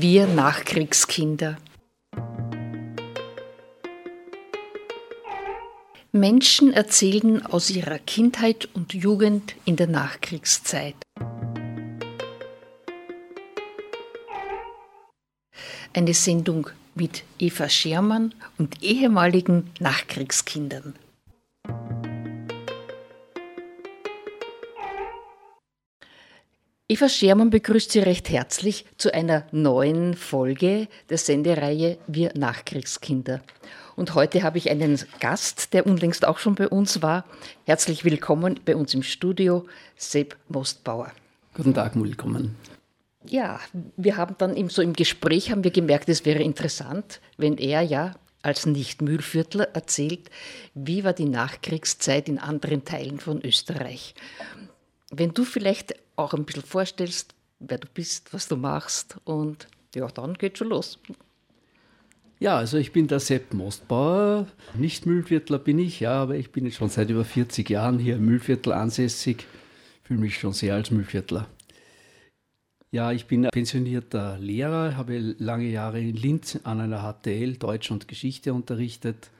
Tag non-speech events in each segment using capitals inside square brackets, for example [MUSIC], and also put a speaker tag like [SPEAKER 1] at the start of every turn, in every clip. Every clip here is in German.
[SPEAKER 1] Wir Nachkriegskinder. Menschen erzählen aus ihrer Kindheit und Jugend in der Nachkriegszeit. Eine Sendung mit Eva Schermann und ehemaligen Nachkriegskindern. Eva Schermann begrüßt Sie recht herzlich zu einer neuen Folge der Sendereihe Wir Nachkriegskinder. Und heute habe ich einen Gast, der unlängst auch schon bei uns war. Herzlich willkommen bei uns im Studio, Sepp Mostbauer.
[SPEAKER 2] Guten Tag, willkommen.
[SPEAKER 1] Ja, wir haben dann im, so im Gespräch haben wir gemerkt, es wäre interessant, wenn er ja als Nicht-Mühlviertler erzählt, wie war die Nachkriegszeit in anderen Teilen von Österreich. Wenn du vielleicht auch ein bisschen vorstellst, wer du bist, was du machst und ja, dann geht schon los.
[SPEAKER 2] Ja, also ich bin der Sepp Mostbauer. Nicht Mühlviertler bin ich, ja, aber ich bin jetzt schon seit über 40 Jahren hier im Mühlviertel ansässig. Fühle mich schon sehr als Mühlviertler. Ja, ich bin pensionierter Lehrer, habe lange Jahre in Linz an einer HTL Deutsch und Geschichte unterrichtet.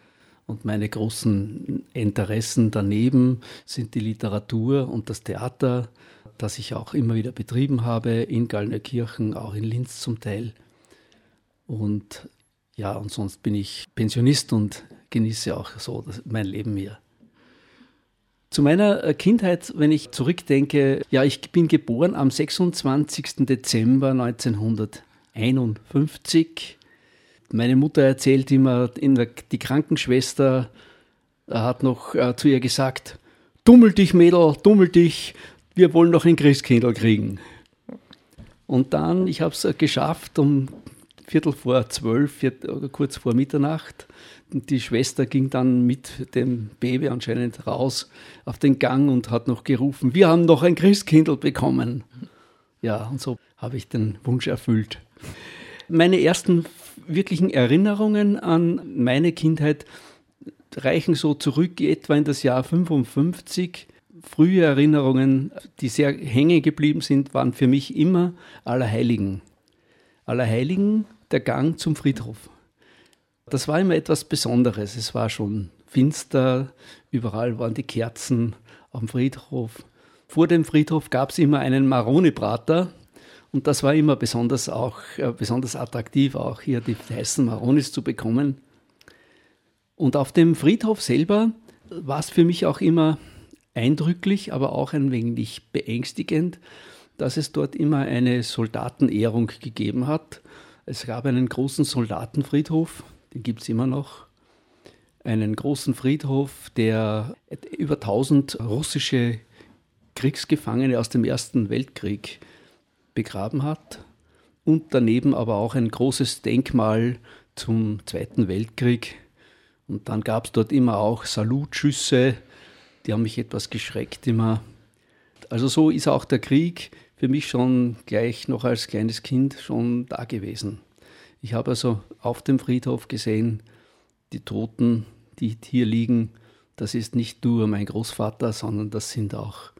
[SPEAKER 2] Und meine großen Interessen daneben sind die Literatur und das Theater, das ich auch immer wieder betrieben habe, in Gallnerkirchen, auch in Linz zum Teil. Und ja, und sonst bin ich Pensionist und genieße auch so mein Leben hier. Zu meiner äh, Kindheit, wenn ich zurückdenke, ja, ich bin geboren am 26. Dezember 1951 meine Mutter erzählt immer, der, die Krankenschwester äh, hat noch äh, zu ihr gesagt, dummel dich Mädel, dummel dich, wir wollen noch ein Christkindl kriegen. Und dann, ich habe es äh, geschafft, um Viertel vor zwölf, viertel, kurz vor Mitternacht. Die Schwester ging dann mit dem Baby anscheinend raus auf den Gang und hat noch gerufen, wir haben noch ein Christkindl bekommen. Ja, und so habe ich den Wunsch erfüllt. Meine ersten wirklichen Erinnerungen an meine Kindheit reichen so zurück etwa in das Jahr 55. Frühe Erinnerungen, die sehr hängen geblieben sind, waren für mich immer Allerheiligen. Allerheiligen, der Gang zum Friedhof. Das war immer etwas Besonderes. Es war schon finster, überall waren die Kerzen am Friedhof. Vor dem Friedhof gab es immer einen Maroni-Prater, und das war immer besonders auch äh, besonders attraktiv, auch hier die heißen Maronis zu bekommen. Und auf dem Friedhof selber war es für mich auch immer eindrücklich, aber auch ein wenig beängstigend, dass es dort immer eine Soldatenehrung gegeben hat. Es gab einen großen Soldatenfriedhof, den gibt es immer noch. Einen großen Friedhof, der über 1000 russische Kriegsgefangene aus dem Ersten Weltkrieg begraben hat. Und daneben aber auch ein großes Denkmal zum Zweiten Weltkrieg. Und dann gab es dort immer auch Salutschüsse, die haben mich etwas geschreckt immer. Also so ist auch der Krieg für mich schon gleich noch als kleines Kind schon da gewesen. Ich habe also auf dem Friedhof gesehen, die Toten, die hier liegen, das ist nicht nur mein Großvater, sondern das sind auch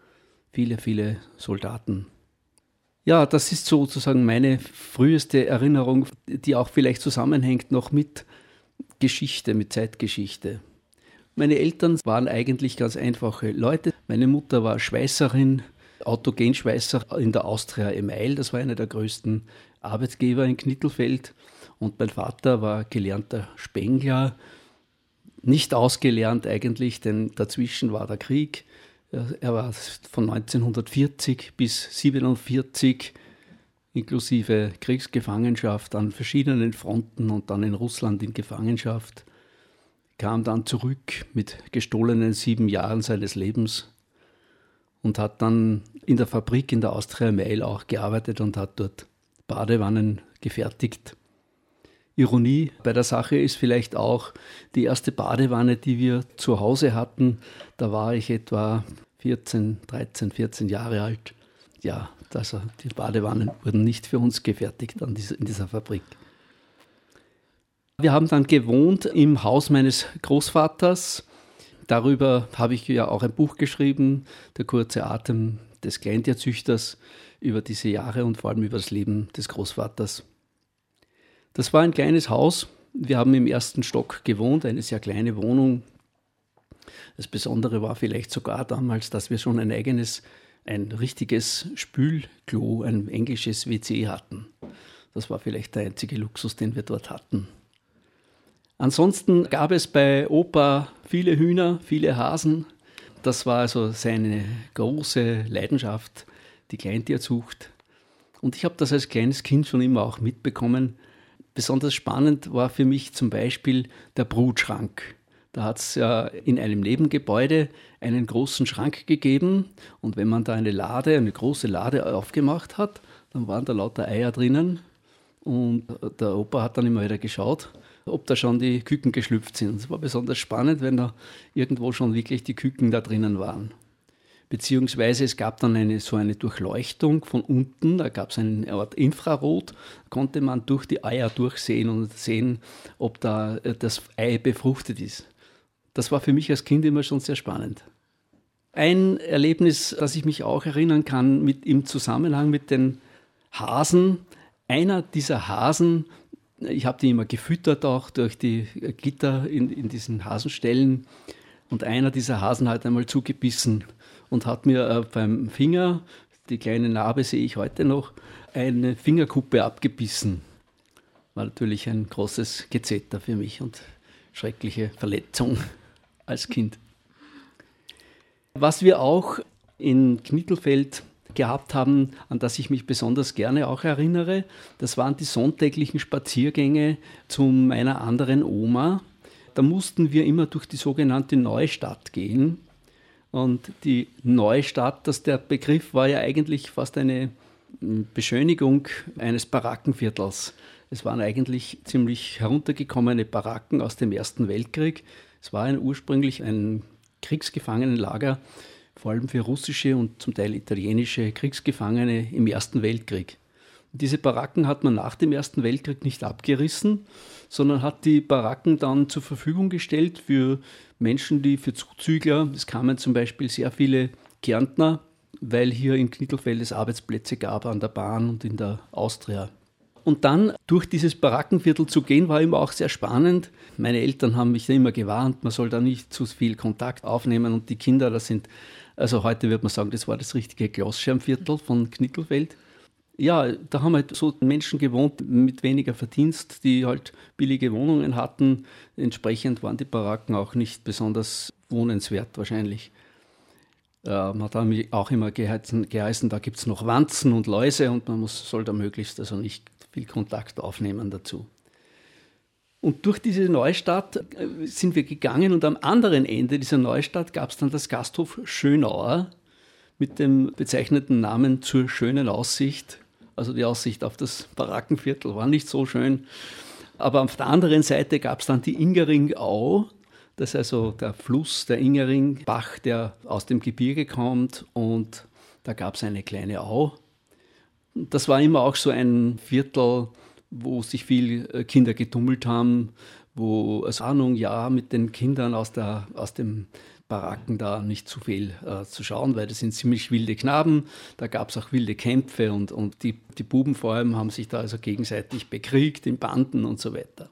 [SPEAKER 2] viele, viele Soldaten. Ja, das ist sozusagen meine früheste Erinnerung, die auch vielleicht zusammenhängt noch mit Geschichte, mit Zeitgeschichte. Meine Eltern waren eigentlich ganz einfache Leute. Meine Mutter war Schweißerin, Autogenschweißer in der Austria Email, das war einer der größten Arbeitgeber in Knittelfeld. Und mein Vater war gelernter Spengler, nicht ausgelernt eigentlich, denn dazwischen war der Krieg. Er war von 1940 bis 1947 inklusive Kriegsgefangenschaft an verschiedenen Fronten und dann in Russland in Gefangenschaft, kam dann zurück mit gestohlenen sieben Jahren seines Lebens und hat dann in der Fabrik in der Austria Mail auch gearbeitet und hat dort Badewannen gefertigt. Ironie bei der Sache ist vielleicht auch die erste Badewanne, die wir zu Hause hatten. Da war ich etwa 14, 13, 14 Jahre alt. Ja, also die Badewannen wurden nicht für uns gefertigt in dieser Fabrik. Wir haben dann gewohnt im Haus meines Großvaters. Darüber habe ich ja auch ein Buch geschrieben, Der kurze Atem des Kleintierzüchters, über diese Jahre und vor allem über das Leben des Großvaters. Das war ein kleines Haus. Wir haben im ersten Stock gewohnt, eine sehr kleine Wohnung. Das Besondere war vielleicht sogar damals, dass wir schon ein eigenes, ein richtiges Spülklo, ein englisches WC hatten. Das war vielleicht der einzige Luxus, den wir dort hatten. Ansonsten gab es bei Opa viele Hühner, viele Hasen. Das war also seine große Leidenschaft, die Kleintierzucht. Und ich habe das als kleines Kind schon immer auch mitbekommen. Besonders spannend war für mich zum Beispiel der Brutschrank. Da hat es ja in einem Nebengebäude einen großen Schrank gegeben und wenn man da eine Lade, eine große Lade aufgemacht hat, dann waren da lauter Eier drinnen und der Opa hat dann immer wieder geschaut, ob da schon die Küken geschlüpft sind. Es war besonders spannend, wenn da irgendwo schon wirklich die Küken da drinnen waren beziehungsweise es gab dann eine, so eine Durchleuchtung von unten, da gab es eine Art Infrarot, konnte man durch die Eier durchsehen und sehen, ob da äh, das Ei befruchtet ist. Das war für mich als Kind immer schon sehr spannend. Ein Erlebnis, das ich mich auch erinnern kann, mit, im Zusammenhang mit den Hasen. Einer dieser Hasen, ich habe die immer gefüttert auch durch die Gitter in, in diesen Hasenställen, und einer dieser Hasen hat einmal zugebissen und hat mir äh, beim Finger, die kleine Narbe sehe ich heute noch, eine Fingerkuppe abgebissen. War natürlich ein großes Gezeter für mich und schreckliche Verletzung [LAUGHS] als Kind. Was wir auch in Knittelfeld gehabt haben, an das ich mich besonders gerne auch erinnere, das waren die sonntäglichen Spaziergänge zu meiner anderen Oma. Da mussten wir immer durch die sogenannte Neustadt gehen. Und die Neustadt, das der Begriff war ja eigentlich fast eine hm, Beschönigung eines Barackenviertels. Es waren eigentlich ziemlich heruntergekommene Baracken aus dem Ersten Weltkrieg. Es war ein, ursprünglich ein Kriegsgefangenenlager, vor allem für russische und zum Teil italienische Kriegsgefangene im Ersten Weltkrieg. Diese Baracken hat man nach dem Ersten Weltkrieg nicht abgerissen, sondern hat die Baracken dann zur Verfügung gestellt für Menschen, die für Zuzügler, es kamen zum Beispiel sehr viele Kärntner, weil hier in Knittelfeld es Arbeitsplätze gab an der Bahn und in der Austria. Und dann durch dieses Barackenviertel zu gehen, war immer auch sehr spannend. Meine Eltern haben mich immer gewarnt, man soll da nicht zu viel Kontakt aufnehmen und die Kinder, das sind, also heute wird man sagen, das war das richtige Glasschermviertel von Knittelfeld ja, da haben halt so Menschen gewohnt mit weniger Verdienst, die halt billige Wohnungen hatten. Entsprechend waren die Baracken auch nicht besonders wohnenswert wahrscheinlich. Äh, man hat auch immer geheißen, geheißen da gibt es noch Wanzen und Läuse und man muss, soll da möglichst also nicht viel Kontakt aufnehmen dazu. Und durch diese Neustadt äh, sind wir gegangen und am anderen Ende dieser Neustadt gab es dann das Gasthof Schönauer mit dem bezeichneten Namen zur schönen Aussicht also die Aussicht auf das Barackenviertel war nicht so schön. Aber auf der anderen Seite gab es dann die Ingeringau. Das ist also der Fluss, der Ingeringbach, der aus dem Gebirge kommt. Und da gab es eine kleine Au. Das war immer auch so ein Viertel, wo sich viele äh, Kinder getummelt haben, wo als Ahnung ja mit den Kindern aus, der, aus dem Baracken da nicht zu viel äh, zu schauen, weil das sind ziemlich wilde Knaben. Da gab es auch wilde Kämpfe und, und die, die Buben vor allem haben sich da also gegenseitig bekriegt in Banden und so weiter.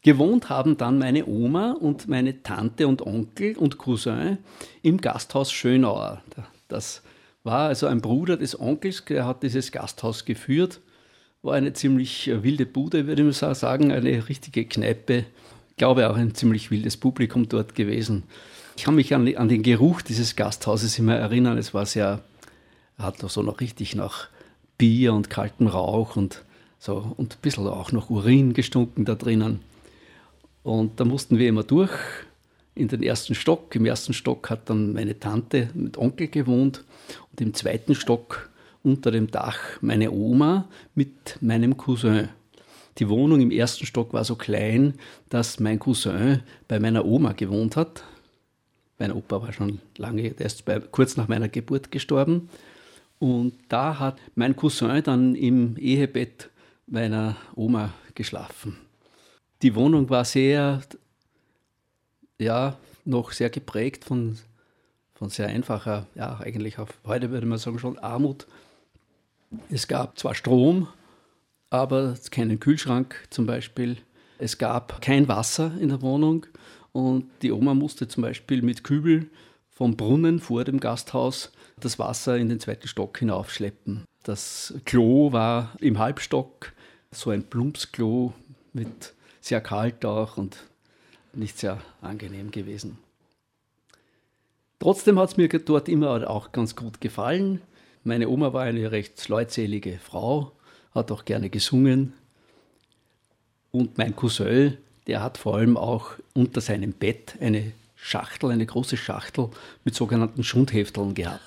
[SPEAKER 2] Gewohnt haben dann meine Oma und meine Tante und Onkel und Cousin im Gasthaus Schönauer. Das war also ein Bruder des Onkels, der hat dieses Gasthaus geführt. War eine ziemlich äh, wilde Bude, würde ich mal sagen, eine richtige Kneipe glaube, auch ein ziemlich wildes Publikum dort gewesen. Ich kann mich an, an den Geruch dieses Gasthauses immer erinnern. Es war sehr, hat so noch richtig nach Bier und kaltem Rauch und so und ein bisschen auch noch Urin gestunken da drinnen. Und da mussten wir immer durch in den ersten Stock. Im ersten Stock hat dann meine Tante mit Onkel gewohnt und im zweiten Stock unter dem Dach meine Oma mit meinem Cousin. Die Wohnung im ersten Stock war so klein, dass mein Cousin bei meiner Oma gewohnt hat. Mein Opa war schon lange, der ist bei, kurz nach meiner Geburt gestorben. Und da hat mein Cousin dann im Ehebett meiner Oma geschlafen. Die Wohnung war sehr, ja, noch sehr geprägt von, von sehr einfacher, ja, eigentlich auf heute würde man sagen schon Armut. Es gab zwar Strom, aber keinen Kühlschrank zum Beispiel. Es gab kein Wasser in der Wohnung und die Oma musste zum Beispiel mit Kübel vom Brunnen vor dem Gasthaus das Wasser in den zweiten Stock hinaufschleppen. Das Klo war im Halbstock, so ein Plumpsklo mit sehr kalt auch und nicht sehr angenehm gewesen. Trotzdem hat es mir dort immer auch ganz gut gefallen. Meine Oma war eine recht leutselige Frau, hat auch gerne gesungen. Und mein Cousin, der hat vor allem auch unter seinem Bett eine Schachtel, eine große Schachtel mit sogenannten Schundhefteln gehabt.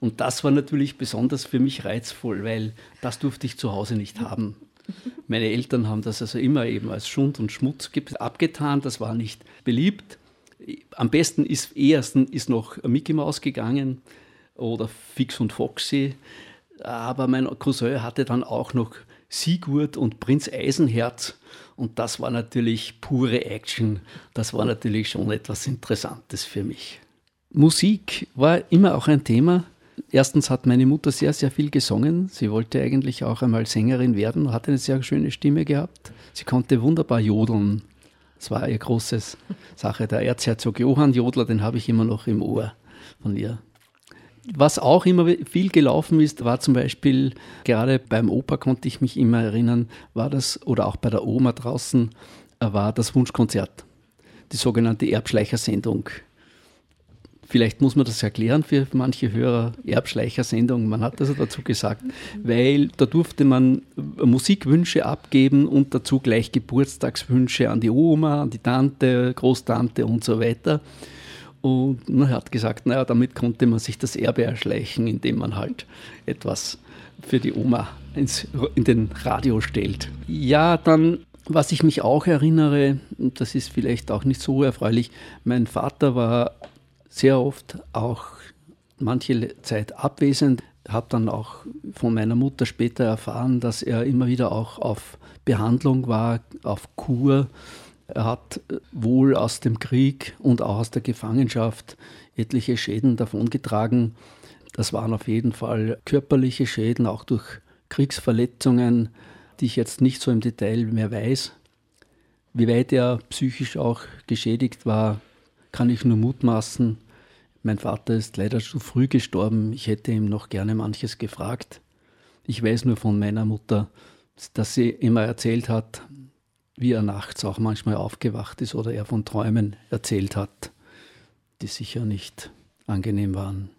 [SPEAKER 2] Und das war natürlich besonders für mich reizvoll, weil das durfte ich zu Hause nicht haben. Meine Eltern haben das also immer eben als Schund und Schmutz abgetan, das war nicht beliebt. Am besten ist ersten ist noch Mickey Mouse gegangen oder Fix und Foxy, aber mein Cousin hatte dann auch noch Sigurd und Prinz Eisenherz und das war natürlich pure Action. Das war natürlich schon etwas Interessantes für mich. Musik war immer auch ein Thema. Erstens hat meine Mutter sehr, sehr viel gesungen. Sie wollte eigentlich auch einmal Sängerin werden, hatte eine sehr schöne Stimme gehabt. Sie konnte wunderbar jodeln. Das war ihr großes Sache. Der Erzherzog Johann Jodler, den habe ich immer noch im Ohr von ihr. Was auch immer viel gelaufen ist, war zum Beispiel, gerade beim Opa konnte ich mich immer erinnern, war das, oder auch bei der Oma draußen, war das Wunschkonzert. Die sogenannte Erbschleichersendung. Vielleicht muss man das erklären für manche Hörer, Erbschleichersendung, man hat also dazu gesagt, weil da durfte man Musikwünsche abgeben und dazu gleich Geburtstagswünsche an die Oma, an die Tante, Großtante und so weiter. Und man hat gesagt, naja, damit konnte man sich das Erbe erschleichen, indem man halt etwas für die Oma ins, in den Radio stellt. Ja, dann, was ich mich auch erinnere, das ist vielleicht auch nicht so erfreulich, mein Vater war sehr oft auch manche Zeit abwesend. Habe dann auch von meiner Mutter später erfahren, dass er immer wieder auch auf Behandlung war, auf Kur. Er hat wohl aus dem Krieg und auch aus der Gefangenschaft etliche Schäden davongetragen. Das waren auf jeden Fall körperliche Schäden, auch durch Kriegsverletzungen, die ich jetzt nicht so im Detail mehr weiß. Wie weit er psychisch auch geschädigt war, kann ich nur mutmaßen. Mein Vater ist leider zu früh gestorben. Ich hätte ihm noch gerne manches gefragt. Ich weiß nur von meiner Mutter, dass sie immer erzählt hat, wie er nachts auch manchmal aufgewacht ist oder er von Träumen erzählt hat, die sicher nicht angenehm waren.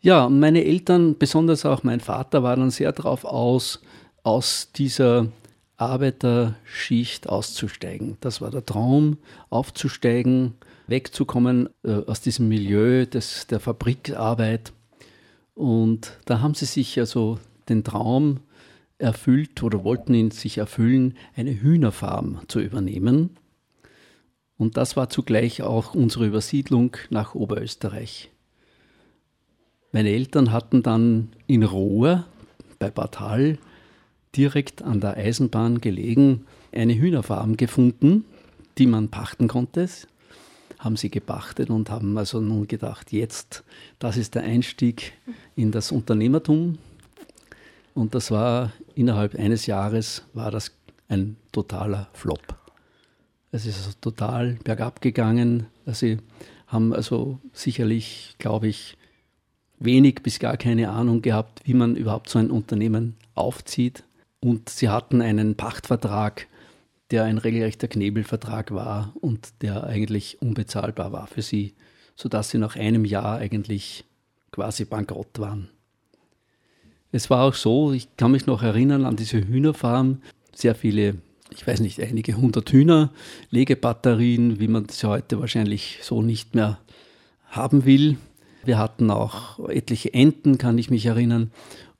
[SPEAKER 2] Ja, meine Eltern, besonders auch mein Vater, waren sehr darauf aus, aus dieser Arbeiterschicht auszusteigen. Das war der Traum, aufzusteigen, wegzukommen äh, aus diesem Milieu des, der Fabrikarbeit. Und da haben sie sich also den Traum erfüllt oder wollten ihn sich erfüllen, eine Hühnerfarm zu übernehmen. Und das war zugleich auch unsere Übersiedlung nach Oberösterreich. Meine Eltern hatten dann in Rohr bei Bad Hall direkt an der Eisenbahn gelegen, eine Hühnerfarm gefunden, die man pachten konnte. Haben sie gepachtet und haben also nun gedacht, jetzt, das ist der Einstieg in das Unternehmertum. Und das war innerhalb eines Jahres war das ein totaler Flop. Es ist also total bergab gegangen. Sie haben also sicherlich, glaube ich, wenig bis gar keine Ahnung gehabt, wie man überhaupt so ein Unternehmen aufzieht. Und sie hatten einen Pachtvertrag, der ein regelrechter Knebelvertrag war und der eigentlich unbezahlbar war für sie, sodass sie nach einem Jahr eigentlich quasi bankrott waren. Es war auch so, ich kann mich noch erinnern an diese Hühnerfarm, sehr viele, ich weiß nicht, einige hundert Hühner, Legebatterien, wie man sie heute wahrscheinlich so nicht mehr haben will. Wir hatten auch etliche Enten, kann ich mich erinnern.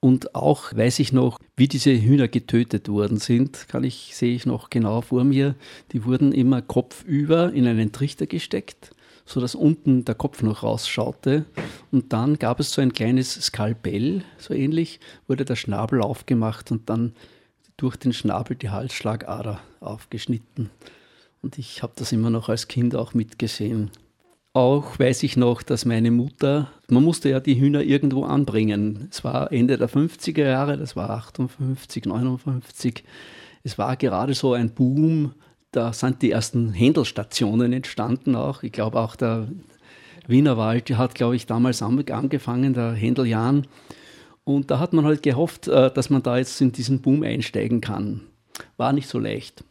[SPEAKER 2] Und auch weiß ich noch, wie diese Hühner getötet worden sind, kann ich, sehe ich noch genau vor mir. Die wurden immer kopfüber in einen Trichter gesteckt, sodass unten der Kopf noch rausschaute. Und dann gab es so ein kleines Skalpell, so ähnlich, wurde der Schnabel aufgemacht und dann durch den Schnabel die Halsschlagader aufgeschnitten. Und ich habe das immer noch als Kind auch mitgesehen. Auch weiß ich noch, dass meine Mutter, man musste ja die Hühner irgendwo anbringen. Es war Ende der 50er Jahre, das war 58, 59. Es war gerade so ein Boom, da sind die ersten Händelstationen entstanden auch. Ich glaube auch der Wienerwald hat, glaube ich, damals angefangen, der Händeljan. Und da hat man halt gehofft, äh, dass man da jetzt in diesen Boom einsteigen kann. War nicht so leicht.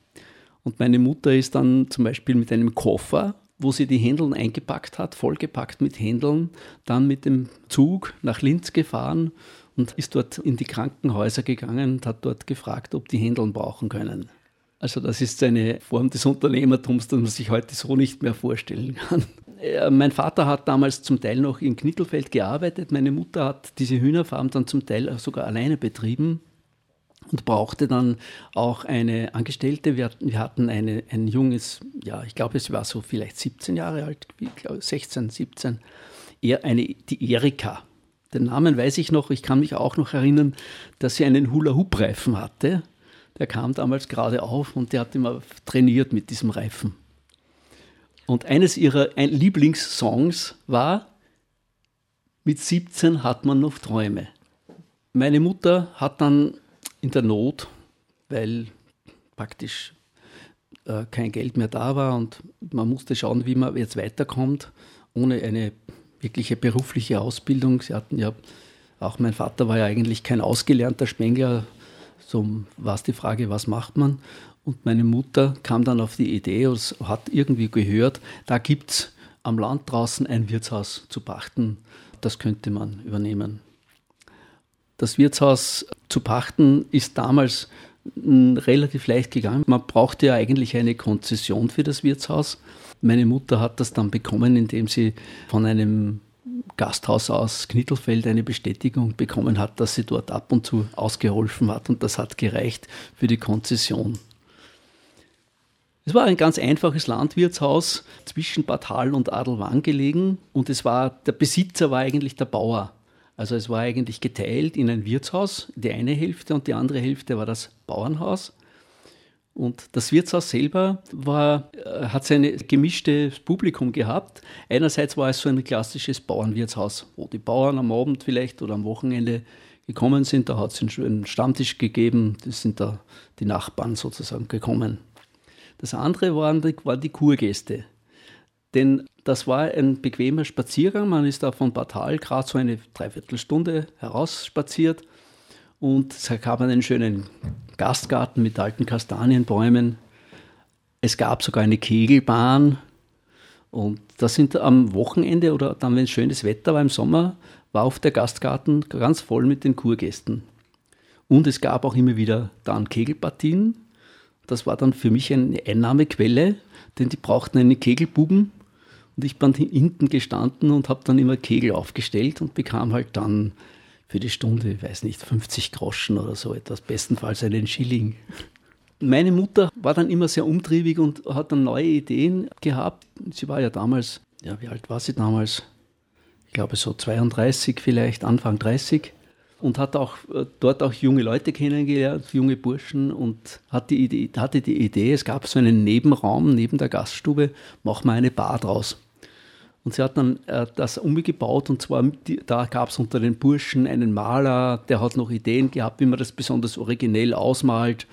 [SPEAKER 2] Und meine Mutter ist dann zum Beispiel mit einem Koffer wo sie die Händeln eingepackt hat, vollgepackt mit Händeln, dann mit dem Zug nach Linz gefahren und ist dort in die Krankenhäuser gegangen und hat dort gefragt, ob die Händeln brauchen können. Also das ist eine Form des Unternehmertums, das man sich heute so nicht mehr vorstellen kann. Äh, mein Vater hat damals zum Teil noch in Knittelfeld gearbeitet. Meine Mutter hat diese Hühnerfarm dann zum Teil sogar alleine betrieben und brauchte dann auch eine Angestellte. Wir, hatten eine, ein junges, ja, ich glaube, es war so vielleicht 17 Jahre alt, ich glaube 16, 17, er, eine, die Erika. Den Namen weiß ich noch, ich kann mich auch noch erinnern, dass sie einen Hula-Hoop-Reifen hatte. Der kam damals gerade auf und der hat immer trainiert mit diesem Reifen. Und eines ihrer Lieblingssongs war Mit 17 hat man noch Träume. Meine Mutter hat dann in der Not, weil praktisch äh, kein Geld mehr da war und man musste schauen, wie man jetzt weiterkommt, ohne eine wirkliche berufliche Ausbildung. Sie hatten ja, auch mein Vater war ja eigentlich kein ausgelernter Spengler, so war es die Frage, was macht man? Und meine Mutter kam dann auf die Idee und hat irgendwie gehört, da gibt es am Land draußen ein Wirtshaus zu pachten, das könnte man übernehmen. Das Wirtshaus zu pachten ist damals relativ leicht gegangen. Man brauchte ja eigentlich eine Konzession für das Wirtshaus. Meine Mutter hat das dann bekommen, indem sie von einem Gasthaus aus Knittelfeld eine Bestätigung bekommen hat, dass sie dort ab und zu ausgeholfen hat und das hat gereicht für die Konzession. Es war ein ganz einfaches Landwirtshaus zwischen Bad Hall und Adelwang gelegen und es war, der Besitzer war eigentlich der Bauer. Also es war eigentlich geteilt in ein Wirtshaus, die eine Hälfte und die andere Hälfte war das Bauernhaus. Und das Wirtshaus selber war, äh, hat sein gemischtes Publikum gehabt. Einerseits war es so ein klassisches Bauernwirtshaus, wo die Bauern am Abend vielleicht oder am Wochenende gekommen sind. Da hat es einen Stammtisch gegeben, das sind da die Nachbarn sozusagen gekommen. Das andere waren die, waren die Kurgäste. Denn das war ein bequemer Spaziergang. Man ist da von Bad Hall gerade so eine Dreiviertelstunde herausspaziert und es gab einen schönen Gastgarten mit alten Kastanienbäumen. Es gab sogar eine Kegelbahn und das sind am Wochenende oder dann, wenn es schönes Wetter war im Sommer, war auf der Gastgarten ganz voll mit den Kurgästen. Und es gab auch immer wieder dann Kegelpartien. Das war dann für mich eine Einnahmequelle, denn die brauchten einen Kegelbuben und ich bin hinten gestanden und habe dann immer Kegel aufgestellt und bekam halt dann für die Stunde, ich weiß nicht, 50 Groschen oder so etwas, bestenfalls einen Schilling. Meine Mutter war dann immer sehr umtriebig und hat dann neue Ideen gehabt. Sie war ja damals, ja, wie alt war sie damals? Ich glaube so 32 vielleicht, Anfang 30 und hat auch äh, dort auch junge Leute kennengelernt, junge Burschen und hat die Idee, hatte die Idee, es gab so einen Nebenraum neben der Gaststube, machen wir eine Bar draus. Und sie hat dann äh, das umgebaut und zwar, da gab es unter den Burschen einen Maler, der hat noch Ideen gehabt, wie man das besonders originell ausmalt.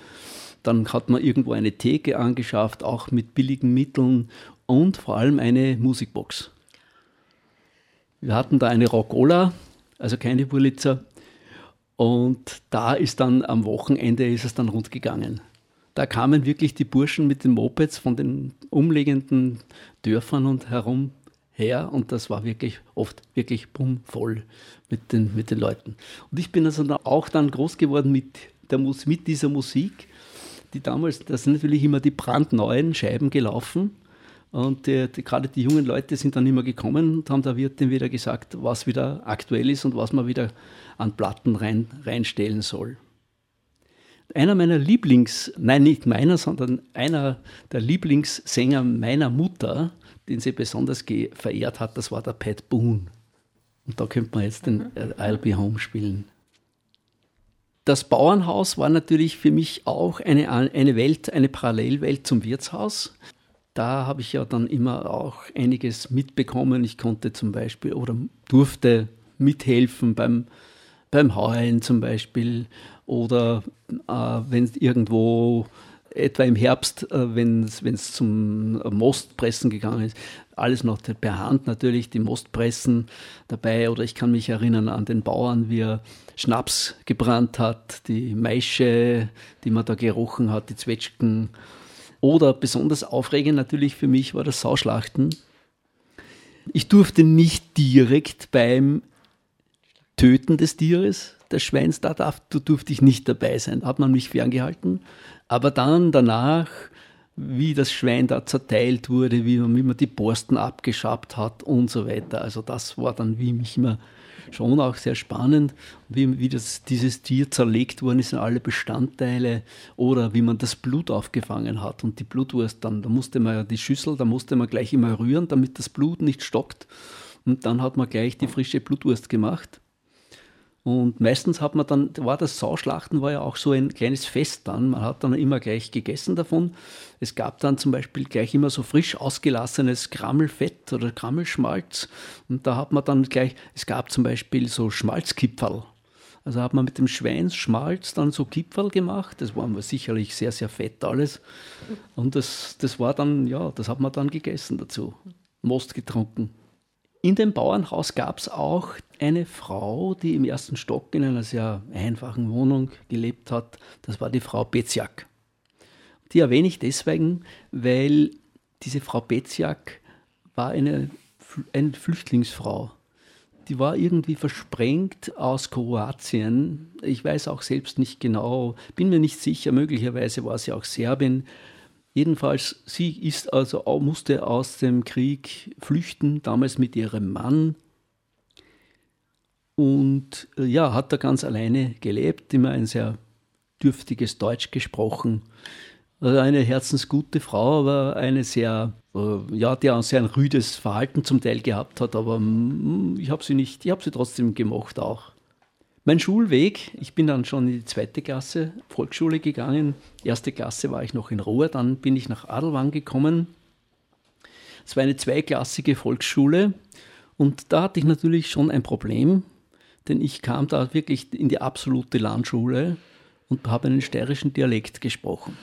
[SPEAKER 2] Dann hat man irgendwo eine Theke angeschafft, auch mit billigen Mitteln und vor allem eine Musikbox. Wir hatten da eine Rockola, also keine Wurlitzer, und da ist dann am Wochenende ist es dann rund gegangen. Da kamen wirklich die Burschen mit den Mopeds von den umliegenden Dörfern und herum her und das war wirklich oft wirklich bumm voll mit den, mit den Leuten. Und ich bin also auch dann groß geworden mit, der, mit dieser Musik, die damals, das sind natürlich immer die brandneuen Scheiben gelaufen und die, die, gerade die jungen Leute sind dann immer gekommen und haben der Wirtin wieder gesagt, was wieder aktuell ist und was man wieder an Platten rein, reinstellen soll. Einer meiner Lieblings, nein, nicht meiner, sondern einer der Lieblingssänger meiner Mutter, den sie besonders verehrt hat, das war der Pat Boone. Und da könnte man jetzt den äh, I'll Be Home spielen. Das Bauernhaus war natürlich für mich auch eine, eine Welt, eine Parallelwelt zum Wirtshaus. da habe ich ja dann immer auch einiges mitbekommen. Ich konnte zum Beispiel oder durfte mithelfen beim, beim Heuen zum Beispiel oder äh, wenn irgendwo etwa im Herbst, äh, wenn es zum Mostpressen gegangen ist, alles noch per Hand natürlich, die Mostpressen dabei. Oder ich kann mich erinnern an den Bauern, wie er Schnaps gebrannt hat, die Maische, die man da gerochen hat, die Zwetschgen. Oder besonders aufregend natürlich für mich war das Sauschlachten. Ich durfte nicht direkt beim Töten des Tieres, des Schweins, da darf, durfte ich nicht dabei sein, hat man mich ferngehalten. Aber dann danach, wie das Schwein da zerteilt wurde, wie man, wie man die Borsten abgeschabt hat und so weiter. Also das war dann wie mich immer schon auch sehr spannend, wie, wie das, dieses Tier zerlegt worden ist in alle Bestandteile oder wie man das Blut aufgefangen hat. Und die Blutwurst dann, da musste man ja die Schüssel, da musste man gleich immer rühren, damit das Blut nicht stockt. Und dann hat man gleich die frische Blutwurst gemacht und meistens hat man dann, war das Sauschlachten war ja auch so ein kleines Fest dann. Man hat dann immer gleich gegessen davon. Es gab dann zum Beispiel gleich immer so frisch ausgelassenes Krammelfett oder Krammelschmalz. Und da hat man dann gleich, es gab zum Beispiel so Schmalzkipferl. Also hat man mit dem Schweinsschmalz dann so Kipferl gemacht. Das war sicherlich sehr, sehr fett alles. Und das, das war dann, ja, das hat man dann gegessen dazu. Most getrunken. In dem Bauernhaus gab es auch eine Frau, die im ersten Stock in einer sehr einfachen Wohnung gelebt hat. Das war die Frau Beziak. Die erwähne ich deswegen, weil diese Frau Beziak war eine, eine Flüchtlingsfrau. Die war irgendwie versprengt aus Kroatien. Ich weiß auch selbst nicht genau, bin mir nicht sicher, möglicherweise war sie auch Serbin. Jedenfalls, sie ist also, musste aus dem Krieg flüchten, damals mit ihrem Mann. Und äh, ja, hat da ganz alleine gelebt, immer ein sehr dürftiges Deutsch gesprochen. Also eine herzensgute Frau, aber eine sehr, äh, ja, die auch sehr ein rüdes Verhalten zum Teil gehabt hat, aber mm, ich habe sie nicht, ich habe sie trotzdem gemocht auch. Mein Schulweg, ich bin dann schon in die zweite Klasse Volksschule gegangen. Erste Klasse war ich noch in Ruhr, dann bin ich nach Adelwang gekommen. Es war eine zweiklassige Volksschule und da hatte ich natürlich schon ein Problem, denn ich kam da wirklich in die absolute Landschule und habe einen steirischen Dialekt gesprochen.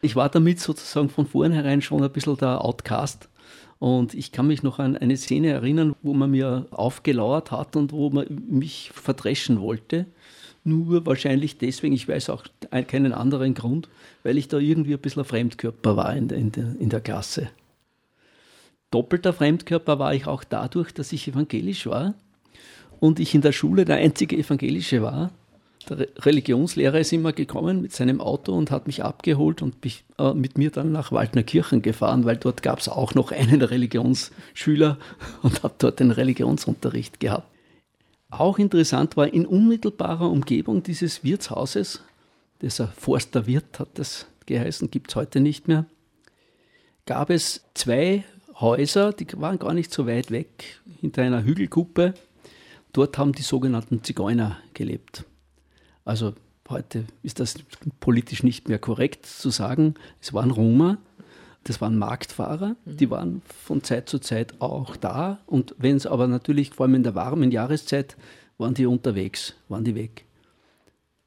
[SPEAKER 2] Ich war damit sozusagen von vornherein schon ein bisschen der Outcast und ich kann mich noch an eine Szene erinnern, wo man mir aufgelauert hat und wo man mich verdreschen wollte. Nur wahrscheinlich deswegen, ich weiß auch keinen anderen Grund, weil ich da irgendwie ein bisschen ein Fremdkörper war in der, in der, in der Klasse. Doppelter Fremdkörper war ich auch dadurch, dass ich evangelisch war und ich in der Schule der einzige Evangelische war der Religionslehrer ist immer gekommen mit seinem Auto und hat mich abgeholt und mich, äh, mit mir dann nach Waldnerkirchen gefahren, weil dort gab es auch noch einen Religionsschüler [LAUGHS] und habe dort den Religionsunterricht gehabt. Auch interessant war, in unmittelbarer Umgebung dieses Wirtshauses, dieser Forster Wirt hat das geheißen, gibt es heute nicht mehr, gab es zwei Häuser, die waren gar nicht so weit weg, hinter einer Hügelkuppe. Dort haben die sogenannten Zigeuner gelebt. Also heute ist das politisch nicht mehr korrekt zu sagen. Es waren Roma, das waren Marktfahrer, mhm. die waren von Zeit zu Zeit auch da. Und wenn es aber natürlich, vor allem in der warmen Jahreszeit, waren die unterwegs, waren die weg.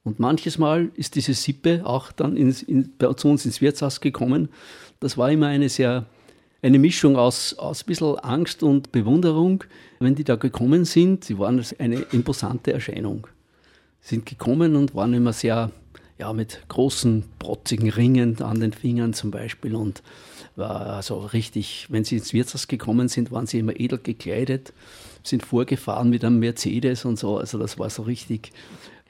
[SPEAKER 2] Und manches Mal ist diese Sippe auch dann ins, in, zu uns ins Wirtshaus gekommen. Das war immer eine sehr, eine Mischung aus, aus ein bisschen Angst und Bewunderung, wenn die da gekommen sind. Sie waren eine imposante Erscheinung sind gekommen und waren immer sehr, ja, mit großen, protzigen Ringen an den Fingern zum Beispiel und war also richtig, wenn sie ins Wirtshaus gekommen sind, waren sie immer edel gekleidet, sind vorgefahren mit einem Mercedes und so, also das war so richtig.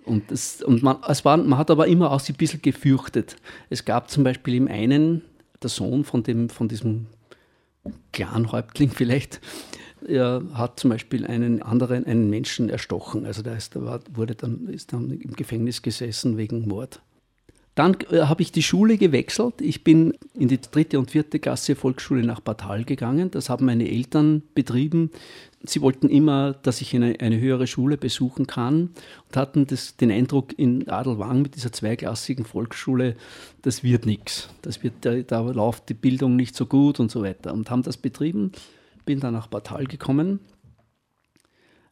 [SPEAKER 2] Und, das, und man, es war, man hat aber immer auch ein bisschen gefürchtet. Es gab zum Beispiel im einen, der Sohn von, dem, von diesem Clanhäuptling vielleicht, er hat zum Beispiel einen anderen, einen Menschen erstochen. Also der ist, wurde dann, ist dann im Gefängnis gesessen wegen Mord. Dann äh, habe ich die Schule gewechselt. Ich bin in die dritte und vierte Klasse Volksschule nach Bad gegangen. Das haben meine Eltern betrieben. Sie wollten immer, dass ich eine, eine höhere Schule besuchen kann und hatten das, den Eindruck, in Adelwang mit dieser zweiklassigen Volksschule, das wird nichts. Da, da läuft die Bildung nicht so gut und so weiter. Und haben das betrieben. Bin dann nach Bad gekommen,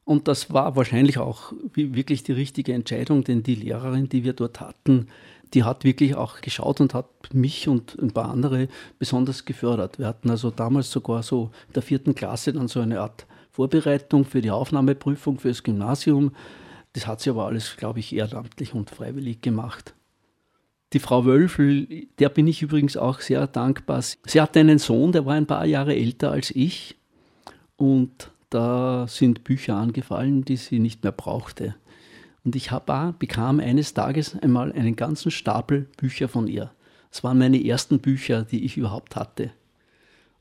[SPEAKER 2] und das war wahrscheinlich auch wirklich die richtige Entscheidung, denn die Lehrerin, die wir dort hatten, die hat wirklich auch geschaut und hat mich und ein paar andere besonders gefördert. Wir hatten also damals sogar so in der vierten Klasse dann so eine Art Vorbereitung für die Aufnahmeprüfung fürs Gymnasium. Das hat sie aber alles, glaube ich, ehrenamtlich und freiwillig gemacht. Die Frau Wölfel, der bin ich übrigens auch sehr dankbar. Sie hatte einen Sohn, der war ein paar Jahre älter als ich und da sind Bücher angefallen, die sie nicht mehr brauchte. Und ich hab, bekam eines Tages einmal einen ganzen Stapel Bücher von ihr. Das waren meine ersten Bücher, die ich überhaupt hatte.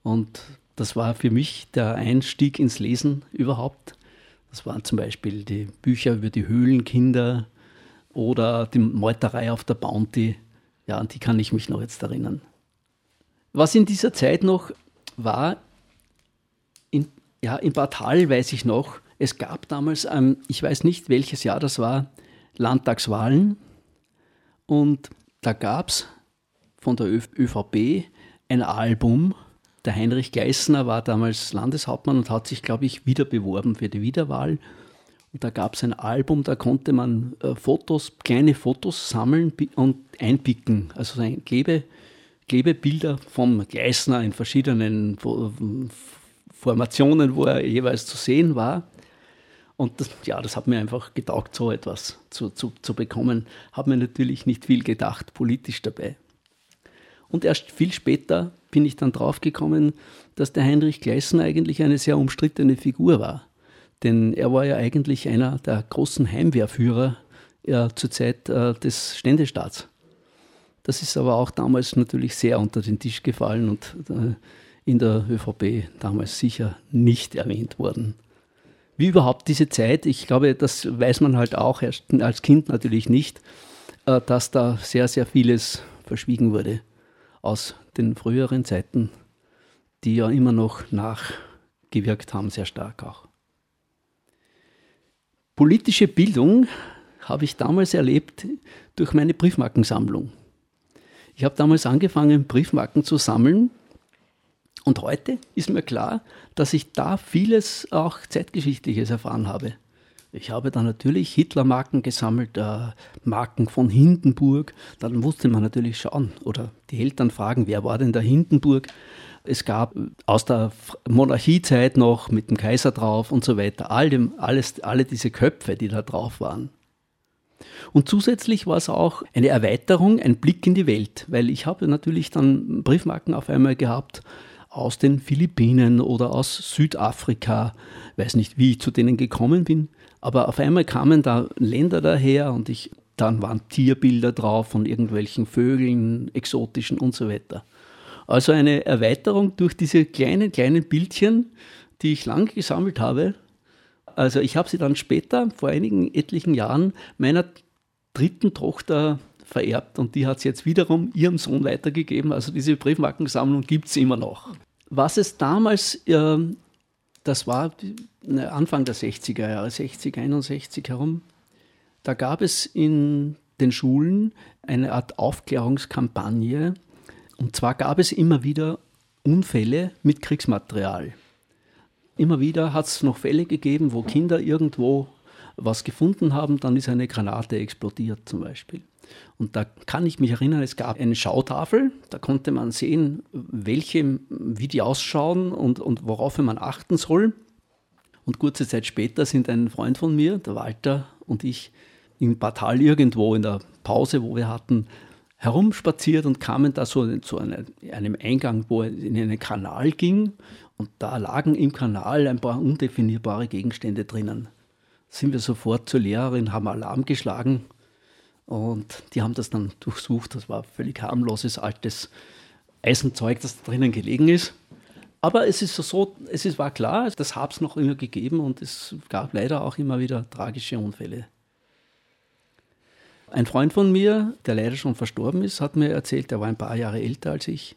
[SPEAKER 2] Und das war für mich der Einstieg ins Lesen überhaupt. Das waren zum Beispiel die Bücher über die Höhlenkinder oder die Meuterei auf der Bounty. Ja, an die kann ich mich noch jetzt erinnern. Was in dieser Zeit noch war, in, ja, in Bad Hall weiß ich noch, es gab damals, ähm, ich weiß nicht welches Jahr das war, Landtagswahlen und da gab es von der ÖVP ein Album. Der Heinrich Gleisner war damals Landeshauptmann und hat sich, glaube ich, wieder beworben für die Wiederwahl. Und da gab es ein Album, da konnte man äh, Fotos, kleine Fotos sammeln und einpicken. Also ein Klebe, Klebebilder vom Gleisner in verschiedenen Formationen, wo er jeweils zu sehen war. Und das, ja, das hat mir einfach getaugt, so etwas zu, zu, zu bekommen. Habe mir natürlich nicht viel gedacht, politisch dabei. Und erst viel später bin ich dann draufgekommen, dass der Heinrich Gleisner eigentlich eine sehr umstrittene Figur war. Denn er war ja eigentlich einer der großen Heimwehrführer ja, zur Zeit äh, des Ständestaats. Das ist aber auch damals natürlich sehr unter den Tisch gefallen und äh, in der ÖVP damals sicher nicht erwähnt worden wie überhaupt diese Zeit, ich glaube, das weiß man halt auch erst als Kind natürlich nicht, äh, dass da sehr, sehr vieles verschwiegen wurde aus den früheren Zeiten, die ja immer noch nachgewirkt haben, sehr stark auch. Politische Bildung habe ich damals erlebt durch meine Briefmarkensammlung. Ich habe damals angefangen, Briefmarken zu sammeln und heute ist mir klar, dass ich da vieles auch Zeitgeschichtliches erfahren habe. Ich habe da natürlich Hitler-Marken gesammelt, äh, Marken von Hindenburg. Dann musste man natürlich schauen oder die Eltern fragen, wer war denn der Hindenburg? Es gab aus der Monarchiezeit noch mit dem Kaiser drauf und so weiter, all dem, alles, alle diese Köpfe, die da drauf waren. Und zusätzlich war es auch eine Erweiterung, ein Blick in die Welt, weil ich habe natürlich dann Briefmarken auf einmal gehabt, aus den Philippinen oder aus Südafrika. Ich weiß nicht, wie ich zu denen gekommen bin, aber auf einmal kamen da Länder daher und ich, dann waren Tierbilder drauf von irgendwelchen Vögeln, exotischen und so weiter. Also eine Erweiterung durch diese kleinen, kleinen Bildchen, die ich lange gesammelt habe. Also ich habe sie dann später, vor einigen etlichen Jahren, meiner dritten Tochter vererbt und die hat es jetzt wiederum ihrem Sohn weitergegeben. Also diese Briefmarkensammlung gibt es immer noch. Was es damals, äh, das war Anfang der 60er Jahre, 60, 61 herum, da gab es in den Schulen eine Art Aufklärungskampagne. Und zwar gab es immer wieder Unfälle mit Kriegsmaterial. Immer wieder hat es noch Fälle gegeben, wo Kinder irgendwo was gefunden haben, dann ist eine Granate explodiert zum Beispiel. Und da kann ich mich erinnern, es gab eine Schautafel, da konnte man sehen, welche, wie die ausschauen und, und worauf man achten soll. Und kurze Zeit später sind ein Freund von mir, der Walter und ich, in Batal irgendwo in der Pause, wo wir hatten, herumspaziert und kamen da so zu einem Eingang, wo es in einen Kanal ging. Und da lagen im Kanal ein paar undefinierbare Gegenstände drinnen. Sind wir sofort zur Lehrerin, haben Alarm geschlagen und die haben das dann durchsucht. Das war völlig harmloses, altes Eisenzeug, das da drinnen gelegen ist. Aber es ist so, es ist, war klar, das hat es noch immer gegeben und es gab leider auch immer wieder tragische Unfälle. Ein Freund von mir, der leider schon verstorben ist, hat mir erzählt, der war ein paar Jahre älter als ich.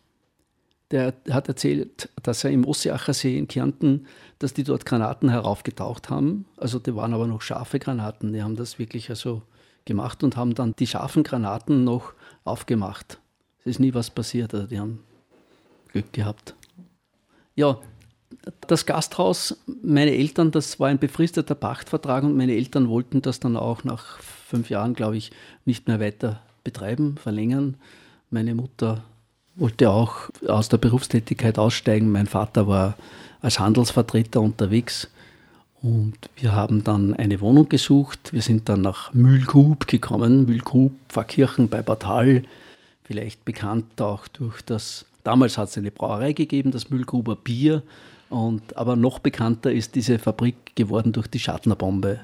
[SPEAKER 2] Der hat erzählt, dass er im Ossiacher See in Kärnten, dass die dort Granaten heraufgetaucht haben. Also die waren aber noch scharfe Granaten. Die haben das wirklich also gemacht und haben dann die scharfen Granaten noch aufgemacht. Es ist nie was passiert. Also die haben Glück gehabt. Ja, das Gasthaus, meine Eltern, das war ein befristeter Pachtvertrag und meine Eltern wollten das dann auch nach fünf Jahren, glaube ich, nicht mehr weiter betreiben, verlängern. Meine Mutter wollte auch aus der Berufstätigkeit aussteigen. Mein Vater war als Handelsvertreter unterwegs und wir haben dann eine Wohnung gesucht. Wir sind dann nach Mühlgrub gekommen. Mühlgrub, Pfarrkirchen bei Bad Hall, vielleicht bekannt auch durch das, damals hat es eine Brauerei gegeben, das Mühlgruber Bier. Und, aber noch bekannter ist diese Fabrik geworden durch die Schattnerbombe.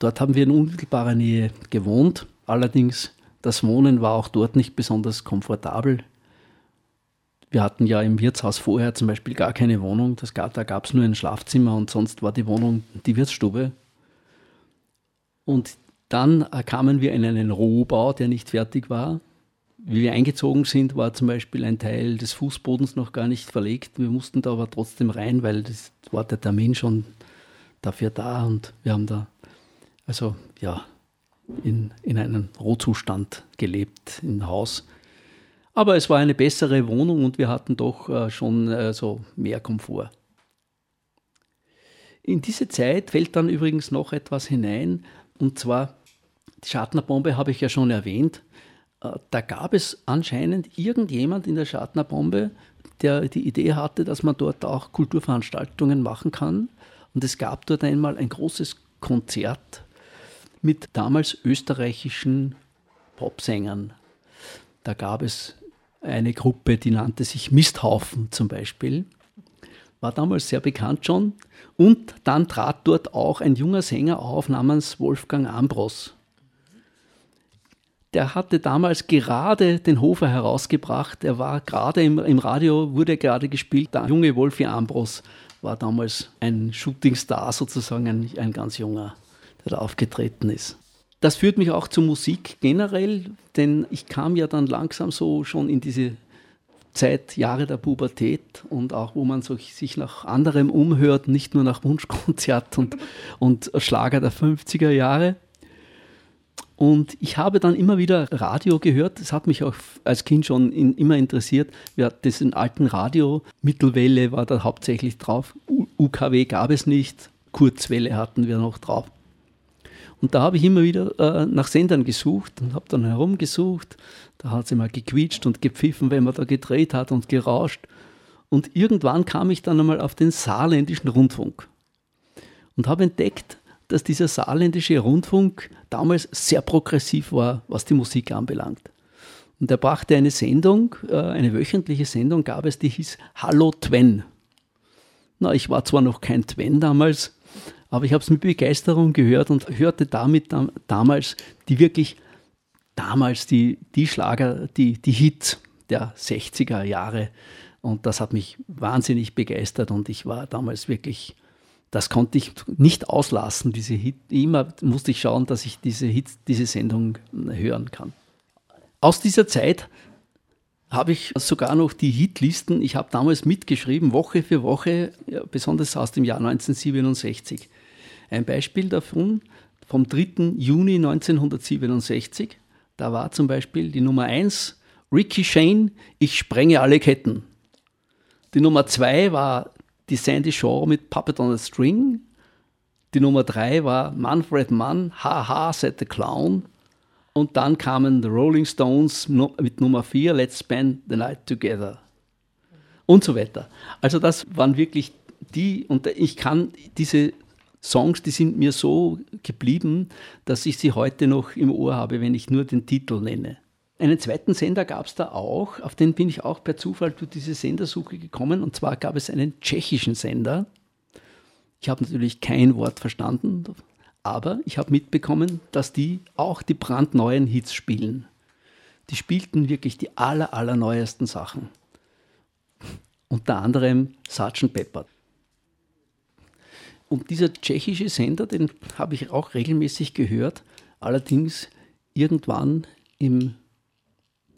[SPEAKER 2] Dort haben wir in unmittelbarer Nähe gewohnt. Allerdings, das Wohnen war auch dort nicht besonders komfortabel. Wir hatten ja im Wirtshaus vorher zum Beispiel gar keine Wohnung. Das, da gab es nur ein Schlafzimmer und sonst war die Wohnung die Wirtsstube. Und dann kamen wir in einen Rohbau, der nicht fertig war wie wir eingezogen sind, war zum Beispiel ein Teil des Fußbodens noch gar nicht verlegt. Wir mussten da aber trotzdem rein, weil das war der Termin schon dafür da und wir haben da also ja in, in einem Rohzustand gelebt im Haus. Aber es war eine bessere Wohnung und wir hatten doch äh, schon äh, so mehr Komfort. In diese Zeit fällt dann übrigens noch etwas hinein und zwar die Schartnerbombe habe ich ja schon erwähnt. Äh, da gab es anscheinend irgendjemand in der Schadner-Bombe, der die Idee hatte, dass man dort auch Kulturveranstaltungen machen kann. Und es gab dort einmal ein großes Konzert mit damals österreichischen Popsängern. Da gab es eine Gruppe, die nannte sich Misthaufen zum Beispiel. War damals sehr bekannt schon. Und dann trat dort auch ein junger Sänger auf namens Wolfgang Ambros der hatte damals gerade den Hofer herausgebracht. Er war gerade im, im Radio, wurde gerade gespielt. Der junge Wolfi Ambros war damals ein Shootingstar, sozusagen ein, ein ganz junger, der da aufgetreten ist. Das führt mich auch zur Musik generell, denn ich kam ja dann langsam so schon in diese Zeit, Jahre der Pubertät und auch, wo man so, sich nach anderem umhört, nicht nur nach Wunschkonzert und, und Schlager der 50er Jahre. Und ich habe dann immer wieder Radio gehört. Das hat mich auch als Kind schon in, immer interessiert. Wir hatten diesen alten Radio. Mittelwelle war da hauptsächlich drauf. UKW gab es nicht. Kurzwelle hatten wir noch drauf. Und da habe ich immer wieder äh, nach Sendern gesucht und habe dann herumgesucht. Da hat es immer gequietscht und gepfiffen, wenn man da gedreht hat und gerauscht. Und irgendwann kam ich dann einmal auf den saarländischen Rundfunk und habe entdeckt, dass dieser saarländische Rundfunk damals sehr progressiv war, was die Musik anbelangt. Und er brachte eine Sendung, äh, eine wöchentliche Sendung gab es, die hieß Hallo Twen. Na, ich war zwar noch kein Twen damals, aber ich habe es mit Begeisterung gehört und hörte damit damals die wirklich, damals die, die Schlager, die, die Hits der 60er Jahre. Und das hat mich wahnsinnig begeistert und ich war damals wirklich das konnte ich nicht auslassen, diese Hit. Immer musste ich schauen, dass ich diese Hit, diese Sendung hören kann. Aus dieser Zeit habe ich sogar noch die Hitlisten, ich habe damals mitgeschrieben, Woche für Woche, besonders aus dem Jahr 1967. Ein Beispiel davon, vom 3. Juni 1967, da war zum Beispiel die Nummer 1 Ricky Shane, Ich sprenge alle Ketten. Die Nummer 2 war die Sandy Shaw mit Puppet on a String. Die Nummer drei war Manfred Mann, Haha, said the Clown. Und dann kamen The Rolling Stones mit Nummer vier, Let's Spend the Night Together. Und so weiter. Also das waren wirklich die, und ich kann diese Songs, die sind mir so geblieben, dass ich sie heute noch im Ohr habe, wenn ich nur den Titel nenne. Einen zweiten Sender gab es da auch, auf den bin ich auch per Zufall durch diese Sendersuche gekommen. Und zwar gab es einen tschechischen Sender. Ich habe natürlich kein Wort verstanden, aber ich habe mitbekommen, dass die auch die brandneuen Hits spielen. Die spielten wirklich die aller, allerneuesten Sachen. Unter anderem Sgt. Pepper. Und dieser tschechische Sender, den habe ich auch regelmäßig gehört. Allerdings irgendwann im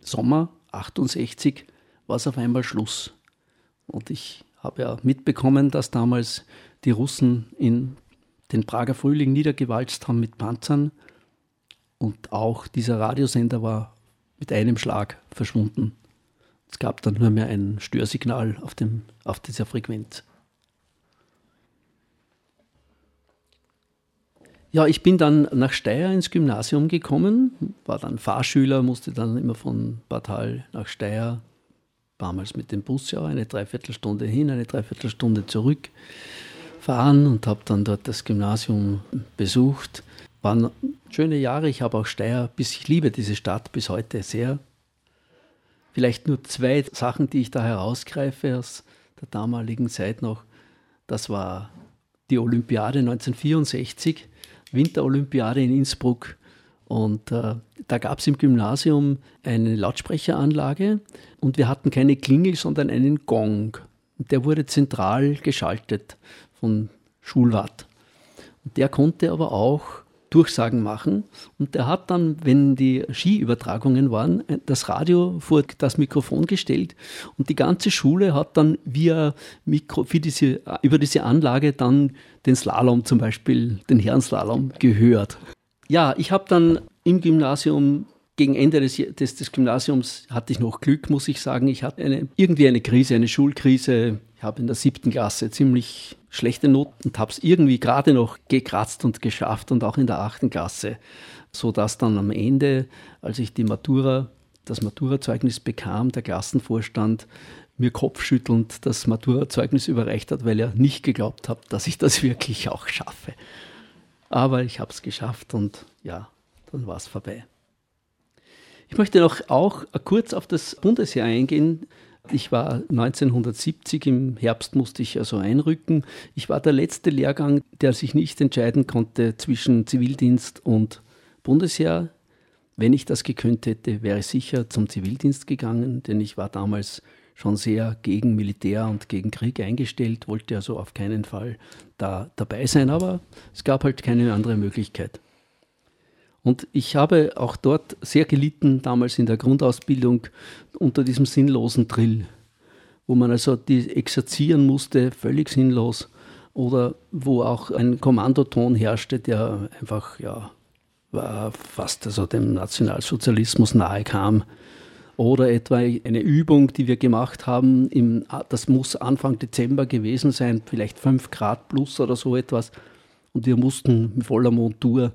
[SPEAKER 2] Sommer 68 war es auf einmal Schluss. Und ich habe ja mitbekommen, dass damals die Russen in den Prager Frühling niedergewalzt haben mit Panzern. Und auch dieser Radiosender war mit einem Schlag verschwunden. Es gab dann nur mehr ein Störsignal auf, dem, auf dieser Frequenz. Ja, ich bin dann nach Steyr ins Gymnasium gekommen, war dann Fahrschüler, musste dann immer von Bad Hall nach Steyr, damals mit dem Bus ja eine Dreiviertelstunde hin, eine Dreiviertelstunde zurück fahren und habe dann dort das Gymnasium besucht. Waren schöne Jahre, ich habe auch Steyr, bis ich liebe diese Stadt bis heute sehr. Vielleicht nur zwei Sachen, die ich da herausgreife aus der damaligen Zeit noch. Das war die Olympiade 1964 Winterolympiade in Innsbruck. Und äh, da gab es im Gymnasium eine Lautsprecheranlage und wir hatten keine Klingel, sondern einen Gong. Und der wurde zentral geschaltet von Schulwart. Und der konnte aber auch Durchsagen machen. Und der hat dann, wenn die Skiübertragungen waren, das Radio vor das Mikrofon gestellt und die ganze Schule hat dann via Mikro, diese, über diese Anlage dann den Slalom zum Beispiel, den Herrenslalom gehört. Ja, ich habe dann im Gymnasium gegen Ende des, des, des, Gymnasiums hatte ich noch Glück, muss ich sagen. Ich hatte eine, irgendwie eine Krise, eine Schulkrise. Ich habe in der siebten Klasse ziemlich schlechte Noten und habe es irgendwie gerade noch gekratzt und geschafft und auch in der achten Klasse, sodass dann am Ende, als ich die Matura, das Maturazeugnis bekam, der Klassenvorstand mir kopfschüttelnd das Maturazeugnis überreicht hat, weil er nicht geglaubt hat, dass ich das [LAUGHS] wirklich auch schaffe. Aber ich habe es geschafft und ja, dann war es vorbei. Ich möchte noch auch kurz auf das Bundesheer eingehen. Ich war 1970, im Herbst musste ich also einrücken. Ich war der letzte Lehrgang, der sich nicht entscheiden konnte zwischen Zivildienst und Bundesheer. Wenn ich das gekönnt hätte, wäre ich sicher zum Zivildienst gegangen, denn ich war damals schon sehr gegen Militär und gegen Krieg eingestellt, wollte also auf keinen Fall da dabei sein, aber es gab halt keine andere Möglichkeit. Und ich habe auch dort sehr gelitten, damals in der Grundausbildung, unter diesem sinnlosen Drill, wo man also die exerzieren musste, völlig sinnlos, oder wo auch ein Kommandoton herrschte, der einfach ja, fast also dem Nationalsozialismus nahe kam. Oder etwa eine Übung, die wir gemacht haben, im, das muss Anfang Dezember gewesen sein, vielleicht 5 Grad plus oder so etwas. Und wir mussten mit voller Montur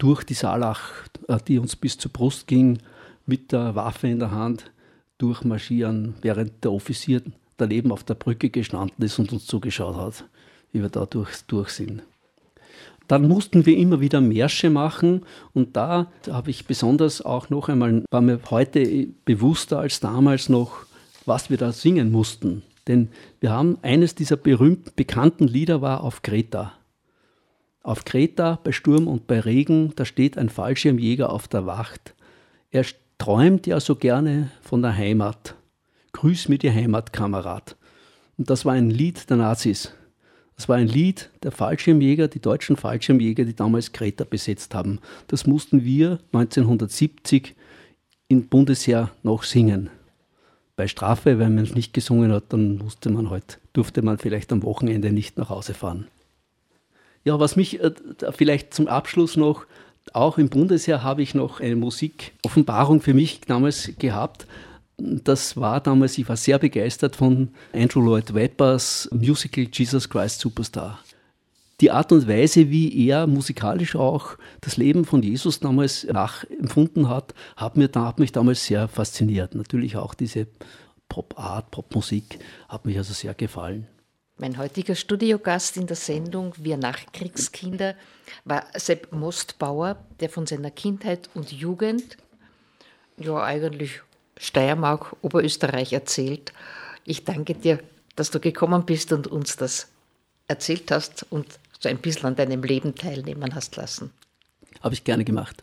[SPEAKER 2] durch die Saalach, äh, die uns bis zur Brust ging, mit der Waffe in der Hand durchmarschieren, während der Offizier daneben auf der Brücke gestanden ist und uns zugeschaut hat, wie wir da durch, durch sind. Dann mussten wir immer wieder Märsche machen und da habe ich besonders auch noch einmal, war mir heute bewusster als damals noch, was wir da singen mussten. Denn wir haben eines dieser berühmten, bekannten Lieder war auf Kreta. Auf Kreta bei Sturm und bei Regen, da steht ein Fallschirmjäger auf der Wacht. Er träumt ja so gerne von der Heimat. Grüß mir die Heimat, Kamerad. Und das war ein Lied der Nazis. Das war ein Lied der Fallschirmjäger, die deutschen Fallschirmjäger, die damals Kreta besetzt haben. Das mussten wir 1970 im Bundesheer noch singen. Bei Strafe, wenn man es nicht gesungen hat, dann musste man halt, durfte man vielleicht am Wochenende nicht nach Hause fahren. Ja, was mich äh, vielleicht zum Abschluss noch, auch im Bundesheer habe ich noch eine Musikoffenbarung für mich damals gehabt. Das war damals, ich war sehr begeistert von Andrew Lloyd Webbers Musical Jesus Christ Superstar. Die Art und Weise, wie er musikalisch auch das Leben von Jesus damals nachempfunden hat, hat, mir, hat mich damals sehr fasziniert. Natürlich auch diese Pop-Art, Popmusik hat mich also sehr gefallen.
[SPEAKER 1] Mein heutiger Studiogast in der Sendung Wir Nachkriegskinder war Sepp Mostbauer, der von seiner Kindheit und Jugend, ja eigentlich Steiermark, Oberösterreich erzählt. Ich danke dir, dass du gekommen bist und uns das erzählt hast und so ein bisschen an deinem Leben teilnehmen hast lassen.
[SPEAKER 2] Habe ich gerne gemacht.